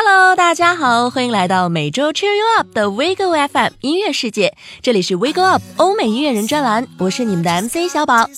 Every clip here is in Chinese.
Hello，大家好，欢迎来到每周 Cheer You Up 的 WeGo FM 音乐世界，这里是 WeGo Up 欧美音乐人专栏，我是你们的 MC 小宝。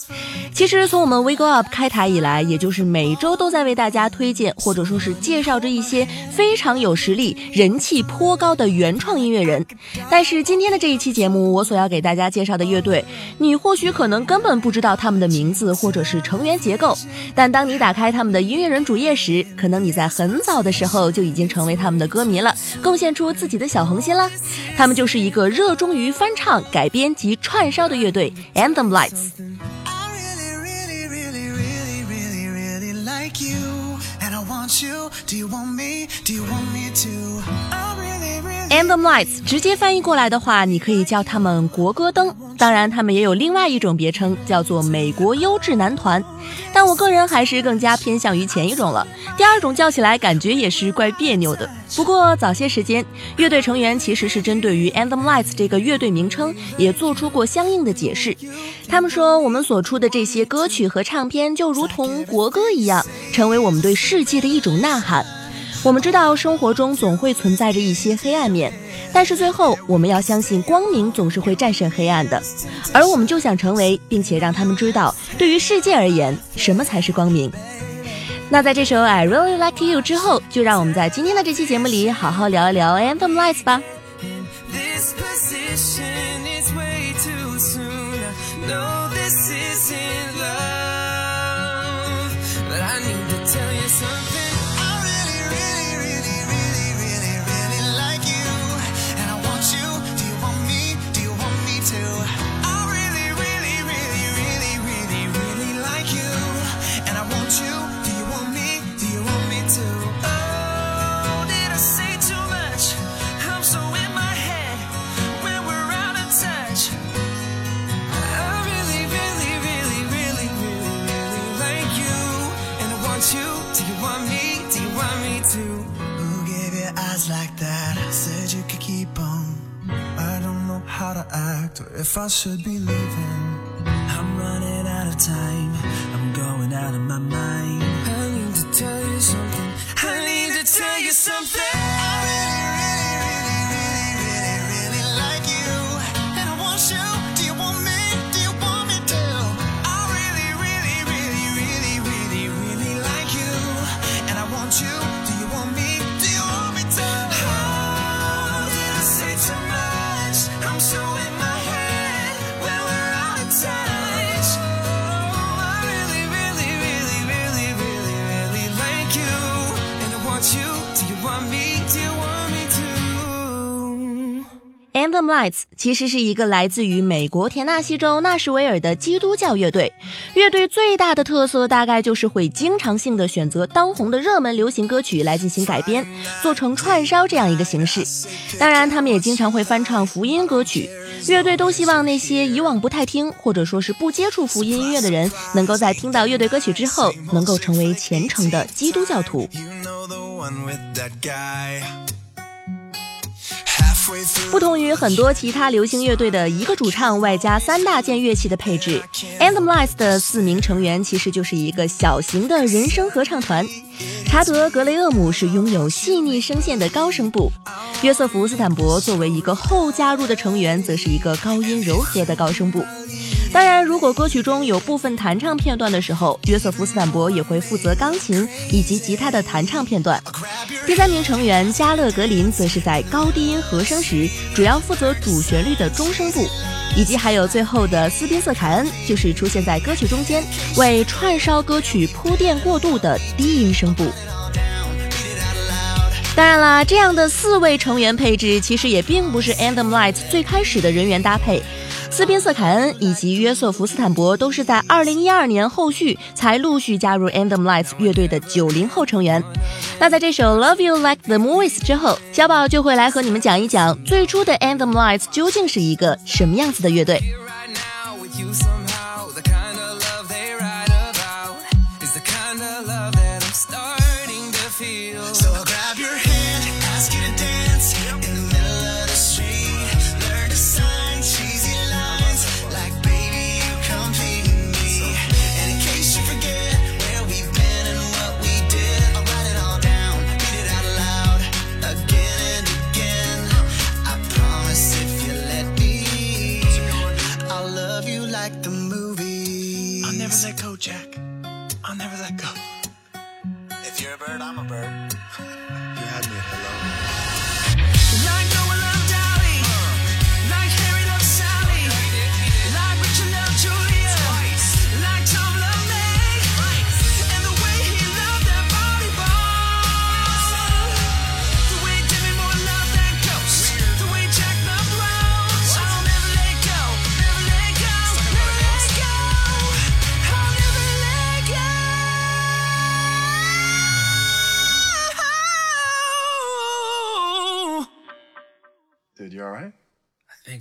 其实从我们 Wiggle Up 开台以来，也就是每周都在为大家推荐或者说是介绍着一些非常有实力、人气颇高的原创音乐人。但是今天的这一期节目，我所要给大家介绍的乐队，你或许可能根本不知道他们的名字或者是成员结构，但当你打开他们的音乐人主页时，可能你在很早的时候就已经成为他们的歌迷了，贡献出自己的小红心啦。他们就是一个热衷于翻唱、改编及串烧的乐队 Anthem Lights。like you, and I want you. Do you want me? Do you want me to? Oh. Anthem Lights 直接翻译过来的话，你可以叫他们国歌灯。当然，他们也有另外一种别称，叫做美国优质男团。但我个人还是更加偏向于前一种了。第二种叫起来感觉也是怪别扭的。不过早些时间，乐队成员其实是针对于 Anthem Lights 这个乐队名称也做出过相应的解释。他们说，我们所出的这些歌曲和唱片就如同国歌一样，成为我们对世界的一种呐喊。我们知道生活中总会存在着一些黑暗面，但是最后我们要相信光明总是会战胜黑暗的。而我们就想成为，并且让他们知道，对于世界而言，什么才是光明。那在这首 I Really Like You 之后，就让我们在今天的这期节目里好好聊一聊 Anthem Lights 吧。If I should be leaving. I'm running out of time. I'm going out of my mind. I need to tell you something. I need to tell you something.《Anthem Lights》其实是一个来自于美国田纳西州纳什维尔的基督教乐队。乐队最大的特色大概就是会经常性的选择当红的热门流行歌曲来进行改编，做成串烧这样一个形式。当然，他们也经常会翻唱福音歌曲。乐队都希望那些以往不太听或者说是不接触福音音乐的人，能够在听到乐队歌曲之后，能够成为虔诚的基督教徒。不同于很多其他流行乐队的一个主唱外加三大件乐器的配置，Anthem Lights 的四名成员其实就是一个小型的人声合唱团。查德·格雷厄姆是拥有细腻声线的高声部，约瑟夫·斯坦伯作为一个后加入的成员，则是一个高音柔和的高声部。当然，如果歌曲中有部分弹唱片段的时候，约瑟夫·斯坦伯也会负责钢琴以及吉他的弹唱片段。第三名成员加勒格林则是在高低音和声时主要负责主旋律的中声部，以及还有最后的斯宾瑟凯恩，就是出现在歌曲中间为串烧歌曲铺垫过渡的低音声部。当然啦，这样的四位成员配置其实也并不是 Anthem Light 最开始的人员搭配。斯宾瑟凯恩以及约瑟夫斯坦伯都是在2012年后续才陆续加入 a n d h e m Lights 乐队的九零后成员。那在这首 Love You Like the Movies 之后，小宝就会来和你们讲一讲最初的 a n d h e m Lights 究竟是一个什么样子的乐队。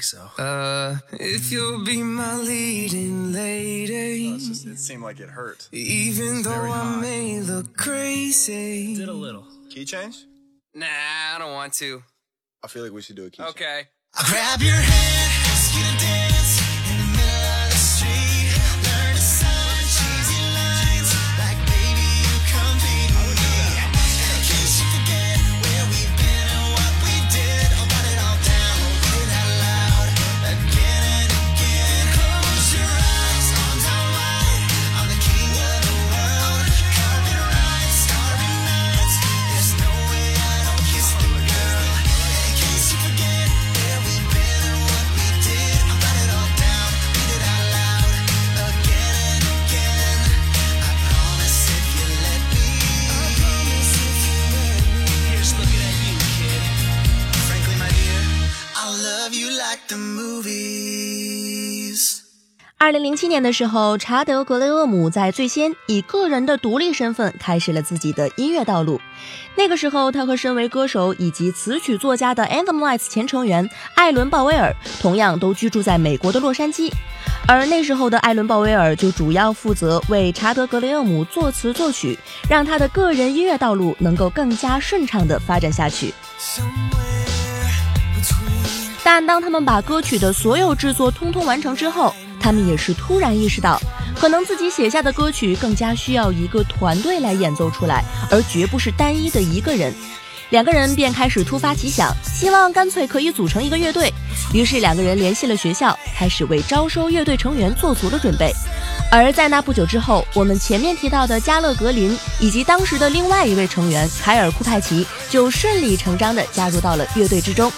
So. Uh, if you'll be my leading lady, It's just, it seemed like it hurt. even though very I high. may look crazy. Did a little. Key change? Nah, I don't want to. I feel like we should do a key change. Okay. I'll grab your hand, 零零七年的时候，查德·格雷厄姆在最先以个人的独立身份开始了自己的音乐道路。那个时候，他和身为歌手以及词曲作家的 Anthem Lights 前成员艾伦·鲍威尔同样都居住在美国的洛杉矶。而那时候的艾伦·鲍威尔就主要负责为查德·格雷厄姆作词作曲，让他的个人音乐道路能够更加顺畅地发展下去。但当他们把歌曲的所有制作通通完成之后，他们也是突然意识到，可能自己写下的歌曲更加需要一个团队来演奏出来，而绝不是单一的一个人。两个人便开始突发奇想，希望干脆可以组成一个乐队。于是两个人联系了学校，开始为招收乐队成员做足了准备。而在那不久之后，我们前面提到的加勒格林以及当时的另外一位成员凯尔库派奇就顺理成章地加入到了乐队之中。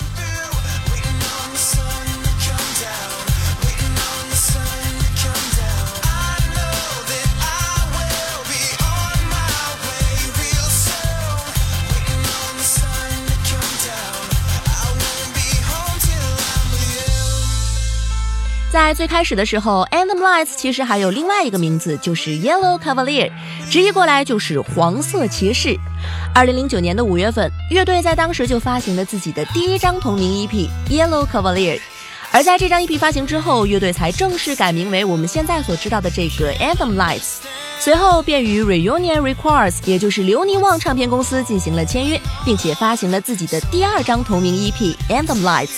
在最开始的时候，Anthem Lights 其实还有另外一个名字，就是 Yellow Cavalier，直译过来就是黄色骑士。二零零九年的五月份，乐队在当时就发行了自己的第一张同名 EP Yellow Cavalier。而在这张 EP 发行之后，乐队才正式改名为我们现在所知道的这个 Anthem Lights。随后便与 Reunion Records，也就是留尼旺唱片公司进行了签约，并且发行了自己的第二张同名 EP Anthem Lights。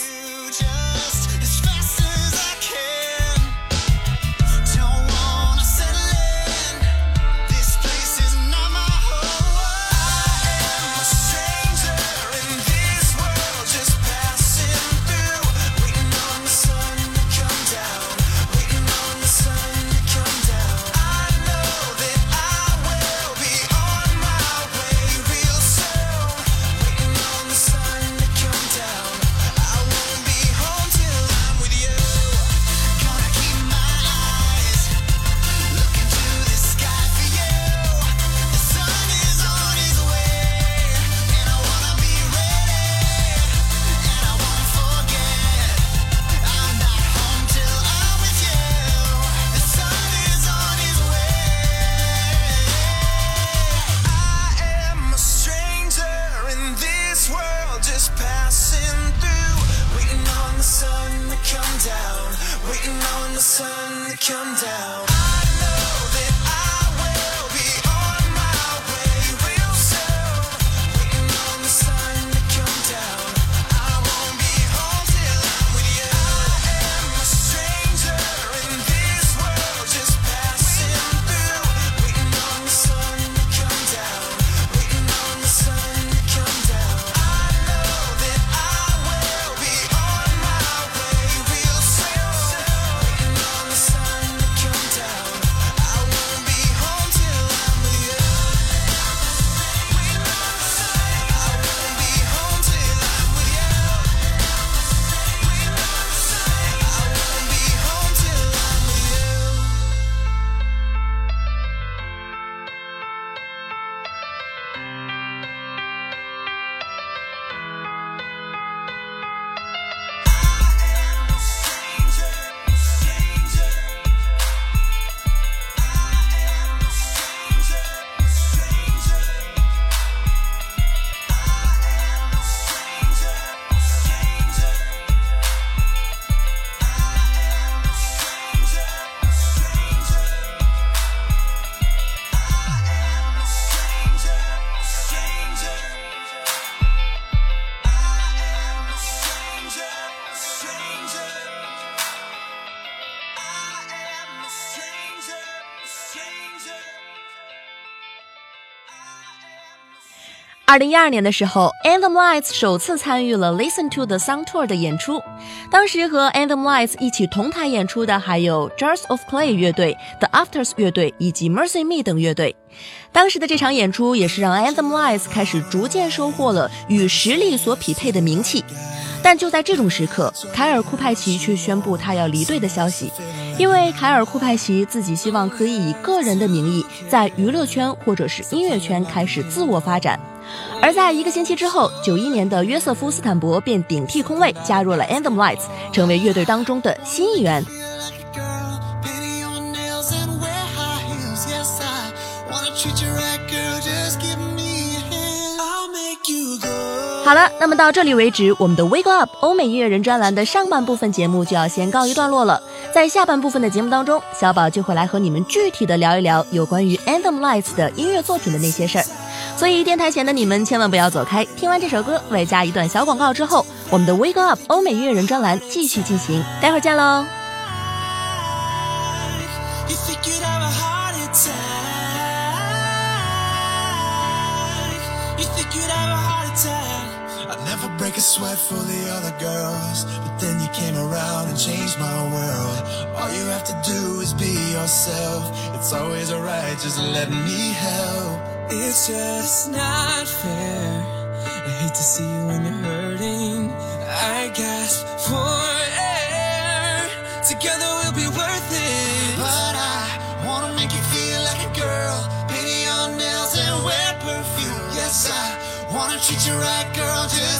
二零一二年的时候，Anthem Lights 首次参与了 Listen to the Sun Tour 的演出。当时和 Anthem Lights 一起同台演出的还有 Jars of Clay 乐队、The Afters 乐队以及 Mercy Me 等乐队。当时的这场演出也是让 Anthem Lights 开始逐渐收获了与实力所匹配的名气。但就在这种时刻，凯尔·库派奇却宣布他要离队的消息，因为凯尔·库派奇自己希望可以以个人的名义在娱乐圈或者是音乐圈开始自我发展。而在一个星期之后，九一年的约瑟夫·斯坦伯便顶替空位加入了 Anthem Lights，成为乐队当中的新一员。好了，那么到这里为止，我们的 Wake Up 欧美音乐人专栏的上半部分节目就要先告一段落了。在下半部分的节目当中，小宝就会来和你们具体的聊一聊有关于 Anthem Lights 的音乐作品的那些事儿。所以电台前的你们千万不要走开，听完这首歌，外加一段小广告之后，我们的 Wake Up 欧美音乐人专栏继续进行，待会儿见喽。You think you'd have a heart attack? You think you'd have a heart attack? I'd never break a sweat for the other girls, but then you came around and changed my world. All you have to do is be yourself. It's always alright, just let me help. It's just not fair. I hate to see you when you're hurting. I gasp for air. Together we'll be worth it. But I wanna make you feel like a girl. Paint your nails and wear perfume. Yes, I wanna treat you right, girl. Just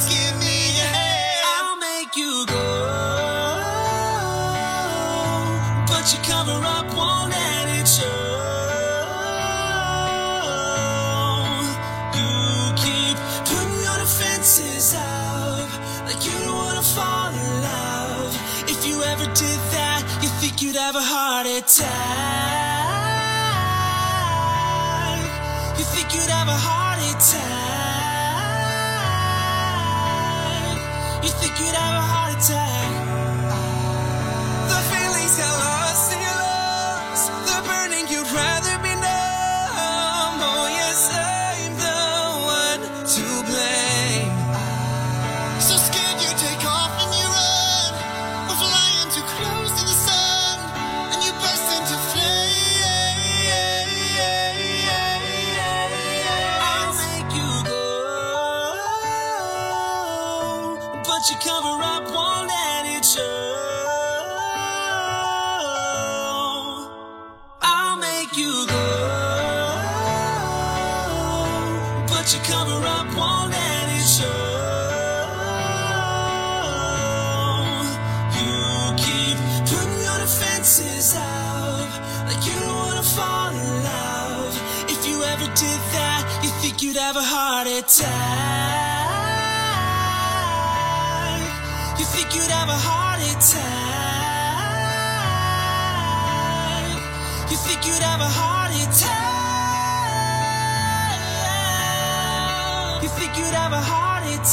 you'd have a heart attack. But you cover up, won't let it show. I'll make you go, but you cover up, won't let it show. You keep putting your defenses up, like you don't wanna fall in love. If you ever did that, you think you'd have a heart attack. You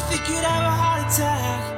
think you'd have a heart attack.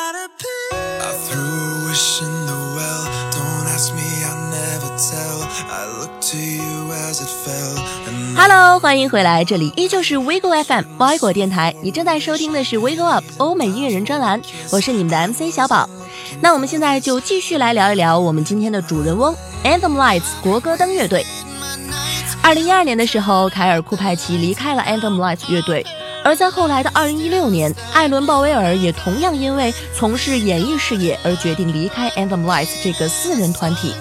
欢迎回来，这里依旧是 WeGo FM 歪果电台，你正在收听的是 WeGo Up 欧美音乐人专栏，我是你们的 MC 小宝。那我们现在就继续来聊一聊我们今天的主人翁 Anthem Lights 国歌灯乐队。二零一二年的时候，凯尔·库派奇离开了 Anthem Lights 乐队，而在后来的二零一六年，艾伦·鲍威尔也同样因为从事演艺事业而决定离开 Anthem Lights 这个四人团体。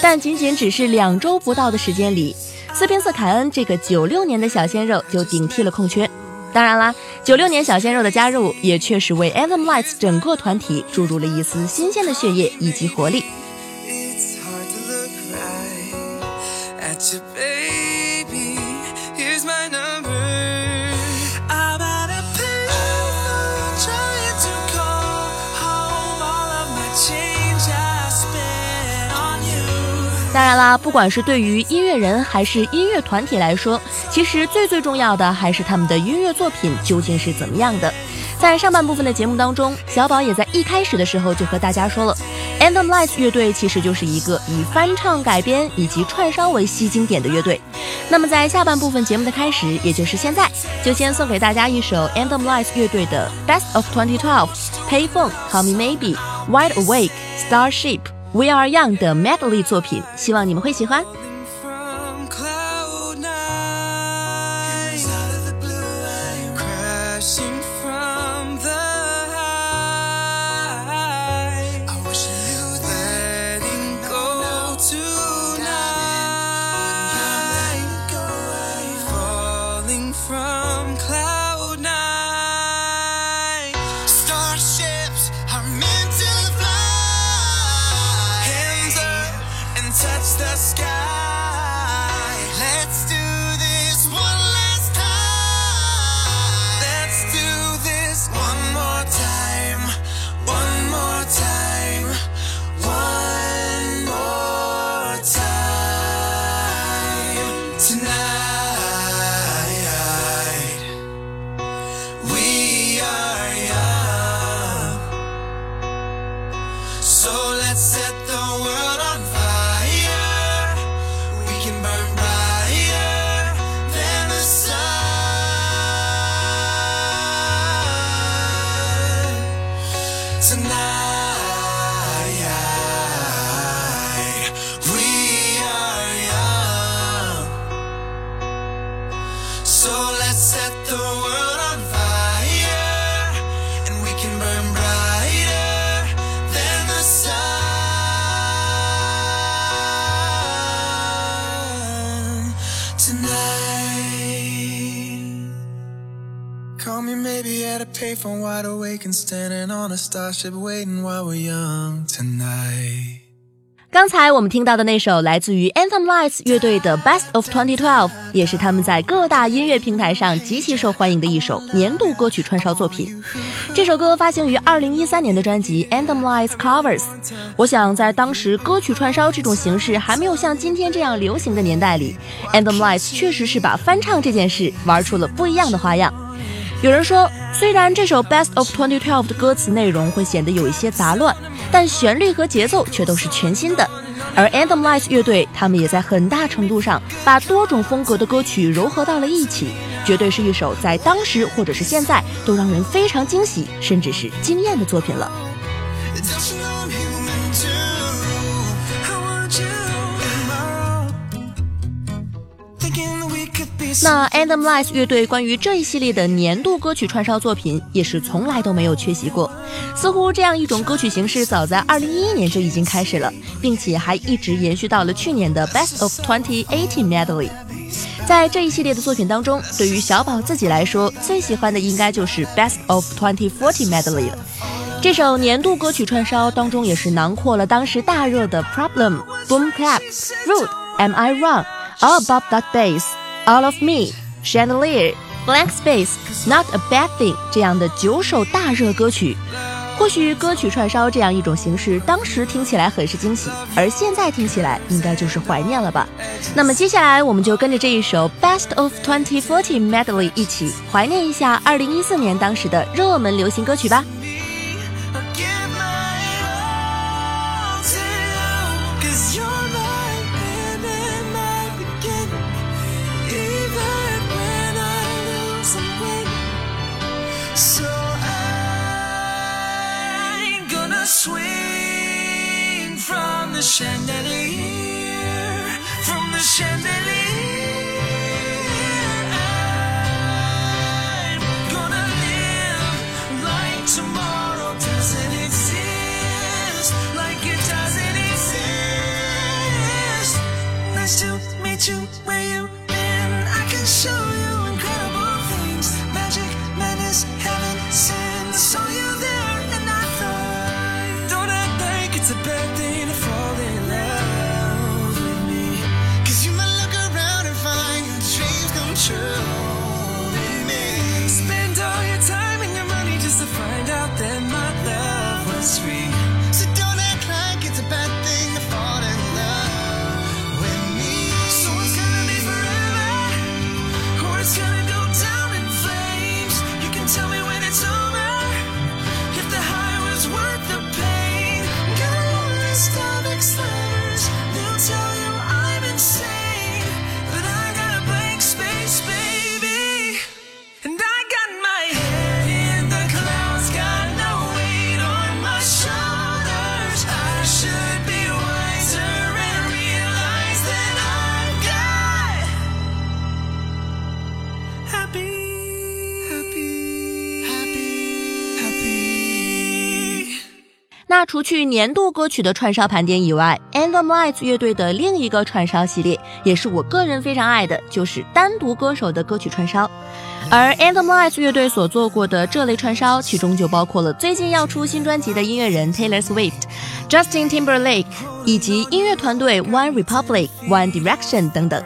但仅仅只是两周不到的时间里，斯宾塞凯恩这个九六年的小鲜肉就顶替了空缺。当然啦，九六年小鲜肉的加入也确实为 Adam Lights 整个团体注入了一丝新鲜的血液以及活力。It's hard to look right at your 当然啦，不管是对于音乐人还是音乐团体来说，其实最最重要的还是他们的音乐作品究竟是怎么样的。在上半部分的节目当中，小宝也在一开始的时候就和大家说了，Anthem Lights 乐队其实就是一个以翻唱改编以及串烧为吸经典的乐队。那么在下半部分节目的开始，也就是现在，就先送给大家一首 Anthem Lights 乐队的 Best of 2012 Payphone、Call Me Maybe、Wide Awake、Starship。We Are Young 的 medley 作品，希望你们会喜欢。A payphone, wide awake and standing on a starship, waiting while we're young tonight. 刚才我们听到的那首来自于 Anthem Lights 乐队的 Best of 2012，也是他们在各大音乐平台上极其受欢迎的一首年度歌曲串烧作品。这首歌发行于2013年的专辑 Anthem Lights Covers。我想在当时歌曲串烧这种形式还没有像今天这样流行的年代里，Anthem Lights 确实是把翻唱这件事玩出了不一样的花样。有人说，虽然这首 Best of 2012的歌词内容会显得有一些杂乱，但旋律和节奏却都是全新的。而 Anthem Lights 乐队，他们也在很大程度上把多种风格的歌曲糅合到了一起，绝对是一首在当时或者是现在都让人非常惊喜，甚至是惊艳的作品了。那 Anthem Lights 乐队关于这一系列的年度歌曲串烧作品，也是从来都没有缺席过。似乎这样一种歌曲形式，早在2011年就已经开始了，并且还一直延续到了去年的 Best of 2018 Medley。在这一系列的作品当中，对于小宝自己来说，最喜欢的应该就是 Best of 2040 Medley 了。这首年度歌曲串烧当中，也是囊括了当时大热的 Problem、Boom Clap、Rude、Am I Wrong、All About That Bass、All of Me、Chandelier、Blank Space、Not a Bad Thing 这样的九首大热歌曲。或许歌曲串烧这样一种形式，当时听起来很是惊喜，而现在听起来应该就是怀念了吧。那么接下来我们就跟着这一首 Best of 2040 Medley 一起怀念一下2014年当时的热门流行歌曲吧。除去年度歌曲的串烧盘点以外，Anthem Lights 乐队的另一个串烧系列，也是我个人非常爱的，就是单独歌手的歌曲串烧。而 Anthem Lights 乐队所做过的这类串烧，其中就包括了最近要出新专辑的音乐人 Taylor Swift、Justin Timberlake，以及音乐团队 One Republic、One Direction 等等。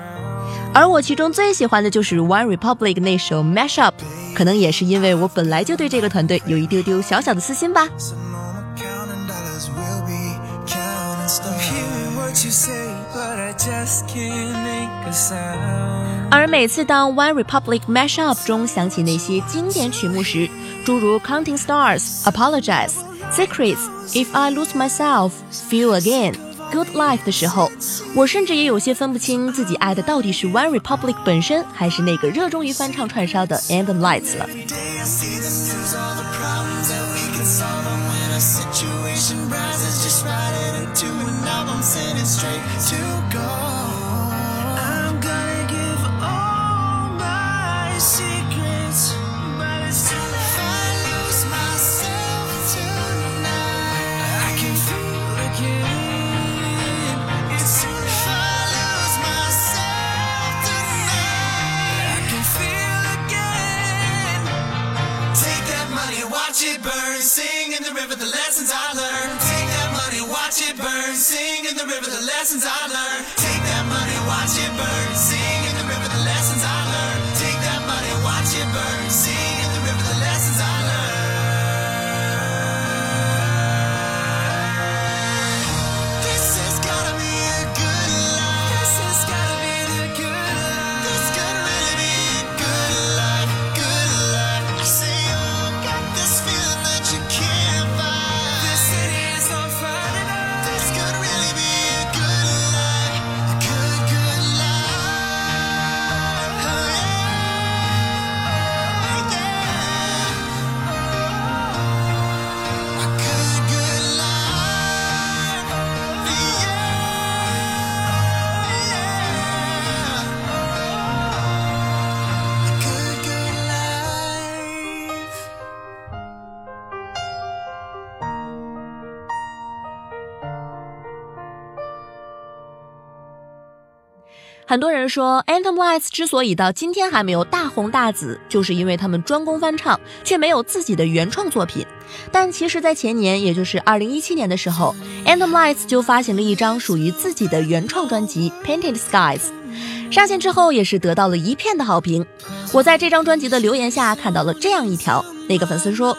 而我其中最喜欢的就是 One Republic 那首 Mash Up，可能也是因为我本来就对这个团队有一丢丢小小的私心吧。而每次当 One Republic Mashup 中响起那些经典曲目时，诸如 Counting Stars、Apologize、Secrets、If I Lose Myself、Feel Again、Good Life 的时候，我甚至也有些分不清自己爱的到底是 One Republic 本身，还是那个热衷于翻唱串烧的 Anthem Lights 了。situation rises, just right it a novel, I'm it straight to God. 很多人说，Anthem Lights 之所以到今天还没有大红大紫，就是因为他们专攻翻唱，却没有自己的原创作品。但其实，在前年，也就是2017年的时候，Anthem Lights 就发行了一张属于自己的原创专辑《Painted Skies》，上线之后也是得到了一片的好评。我在这张专辑的留言下看到了这样一条，那个粉丝说。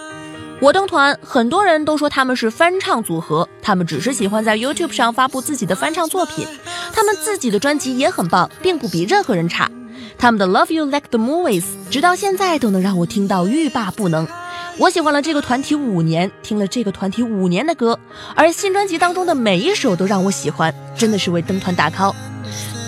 我登团，很多人都说他们是翻唱组合，他们只是喜欢在 YouTube 上发布自己的翻唱作品，他们自己的专辑也很棒，并不比任何人差。他们的 Love You Like the Movies 直到现在都能让我听到欲罢不能。我喜欢了这个团体五年，听了这个团体五年的歌，而新专辑当中的每一首都让我喜欢，真的是为登团打 call。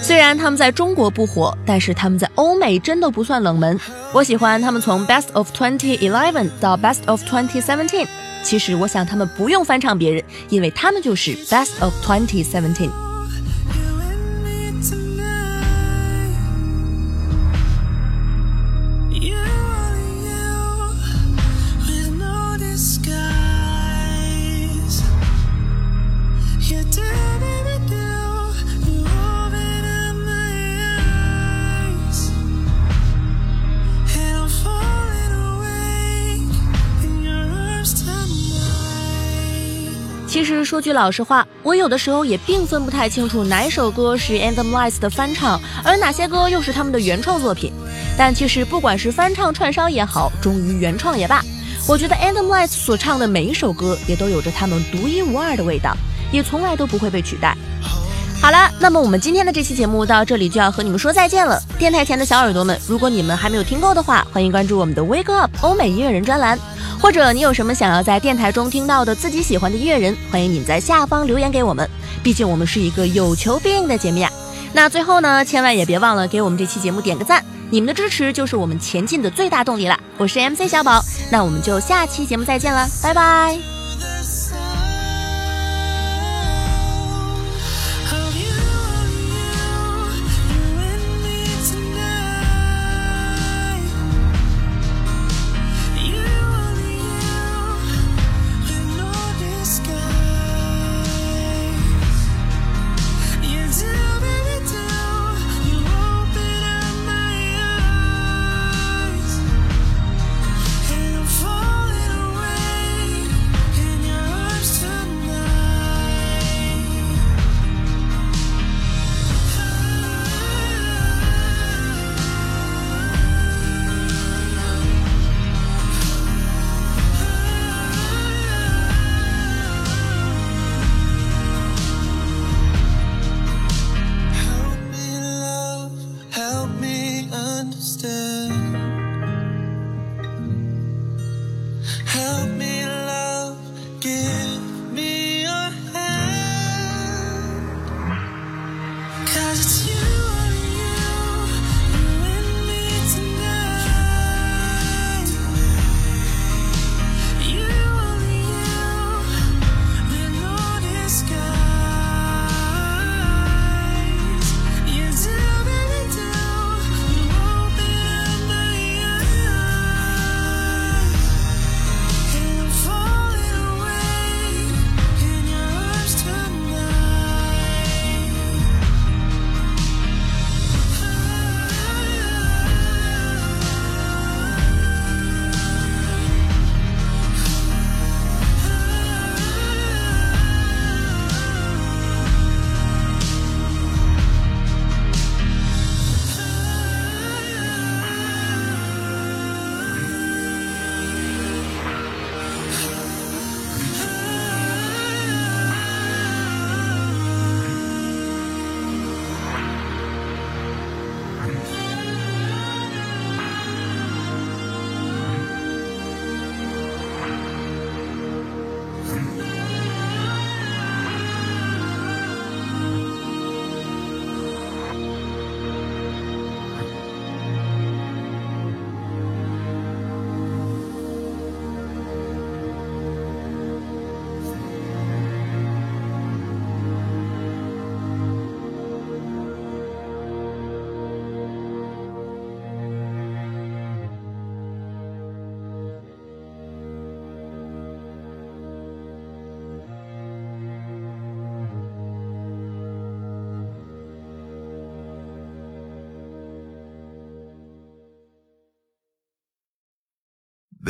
虽然他们在中国不火，但是他们在欧美真的不算冷门。我喜欢他们从 Best of 2011到 Best of 2017。其实我想他们不用翻唱别人，因为他们就是 Best of 2017。其实说句老实话，我有的时候也并分不太清楚哪首歌是 Anthem Lights 的翻唱，而哪些歌又是他们的原创作品。但其实不管是翻唱串烧也好，忠于原创也罢，我觉得 Anthem Lights 所唱的每一首歌也都有着他们独一无二的味道，也从来都不会被取代。好了，那么我们今天的这期节目到这里就要和你们说再见了。电台前的小耳朵们，如果你们还没有听够的话，欢迎关注我们的 Wake Up 欧美音乐人专栏，或者你有什么想要在电台中听到的自己喜欢的音乐人，欢迎你在下方留言给我们。毕竟我们是一个有求必应的节目呀。那最后呢，千万也别忘了给我们这期节目点个赞，你们的支持就是我们前进的最大动力啦。我是 MC 小宝，那我们就下期节目再见了，拜拜。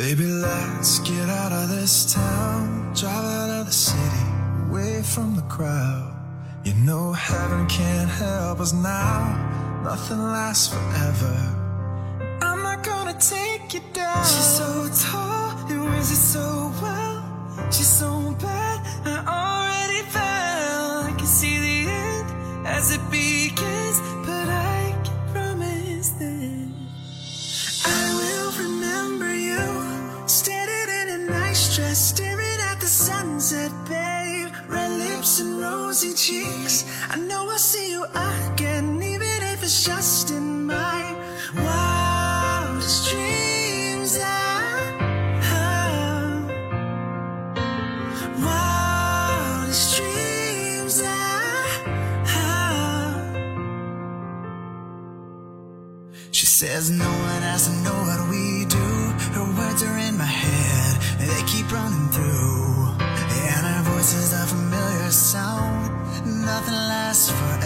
Baby, let's get out of this town, drive out of the city, away from the crowd. You know heaven can't help us now, nothing lasts forever. I'm not gonna take you down. She's so tall and wears it so well. She's so bad, cheeks. I know I'll see you again, even if it's just in my wildest dreams. Ah, wildest dreams. Ah, ah. She says no one has to know what for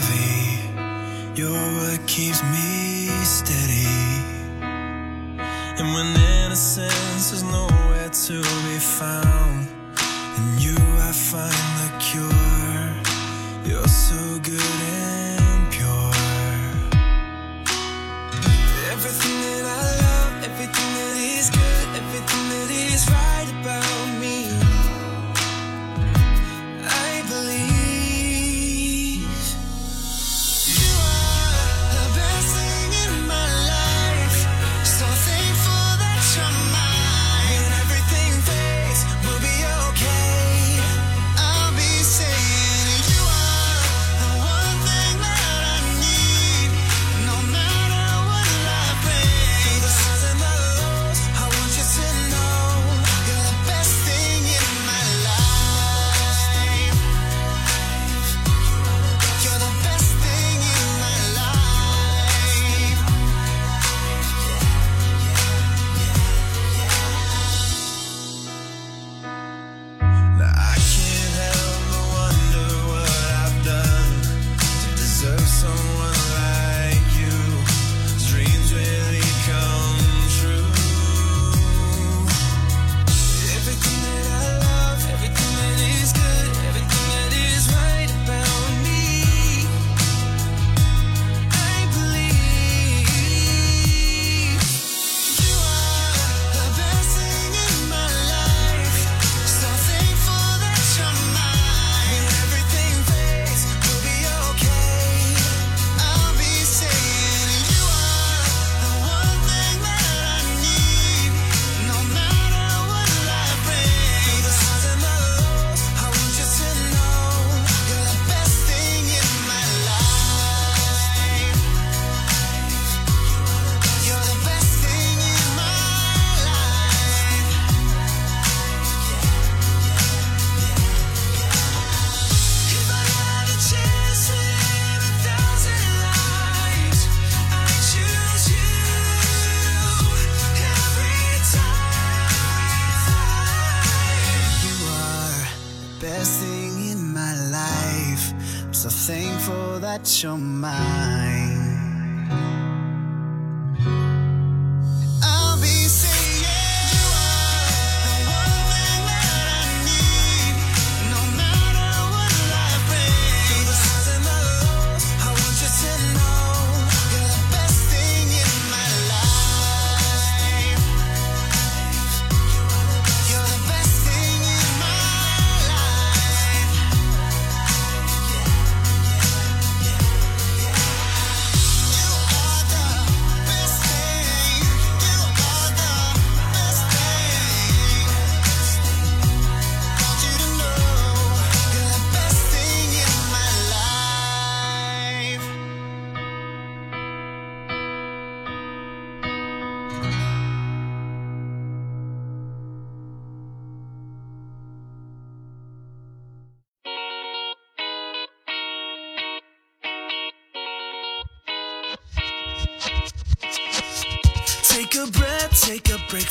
heavy. You're what keeps me steady. And when innocence is nowhere to be found.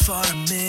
For a minute.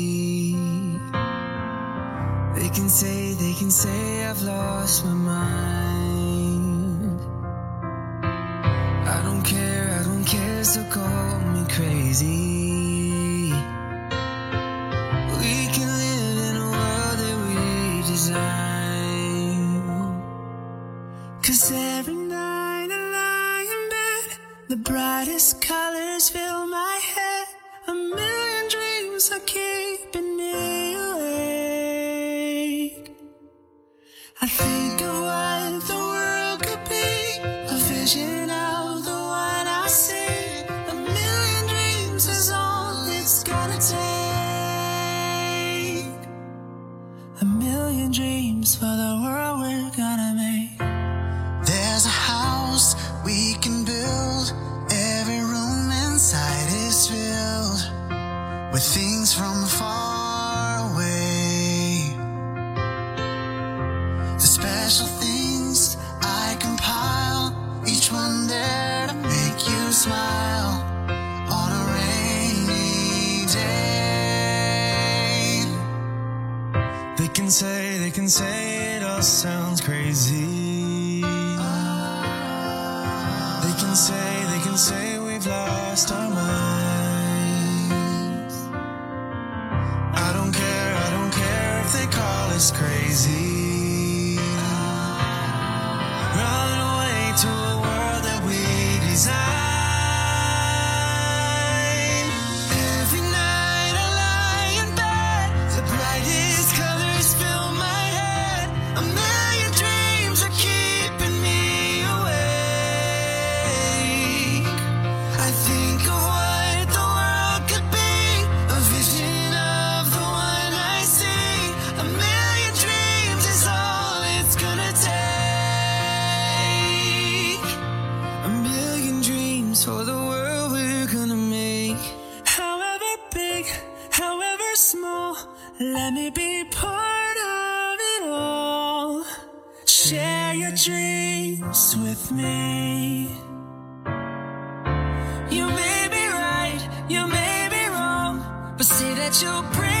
can say, they can say I've lost my mind. I don't care, I don't care, so call me crazy. We can live in a world that we design. Cause every night I lie in bed, the brightest color. That you'll bring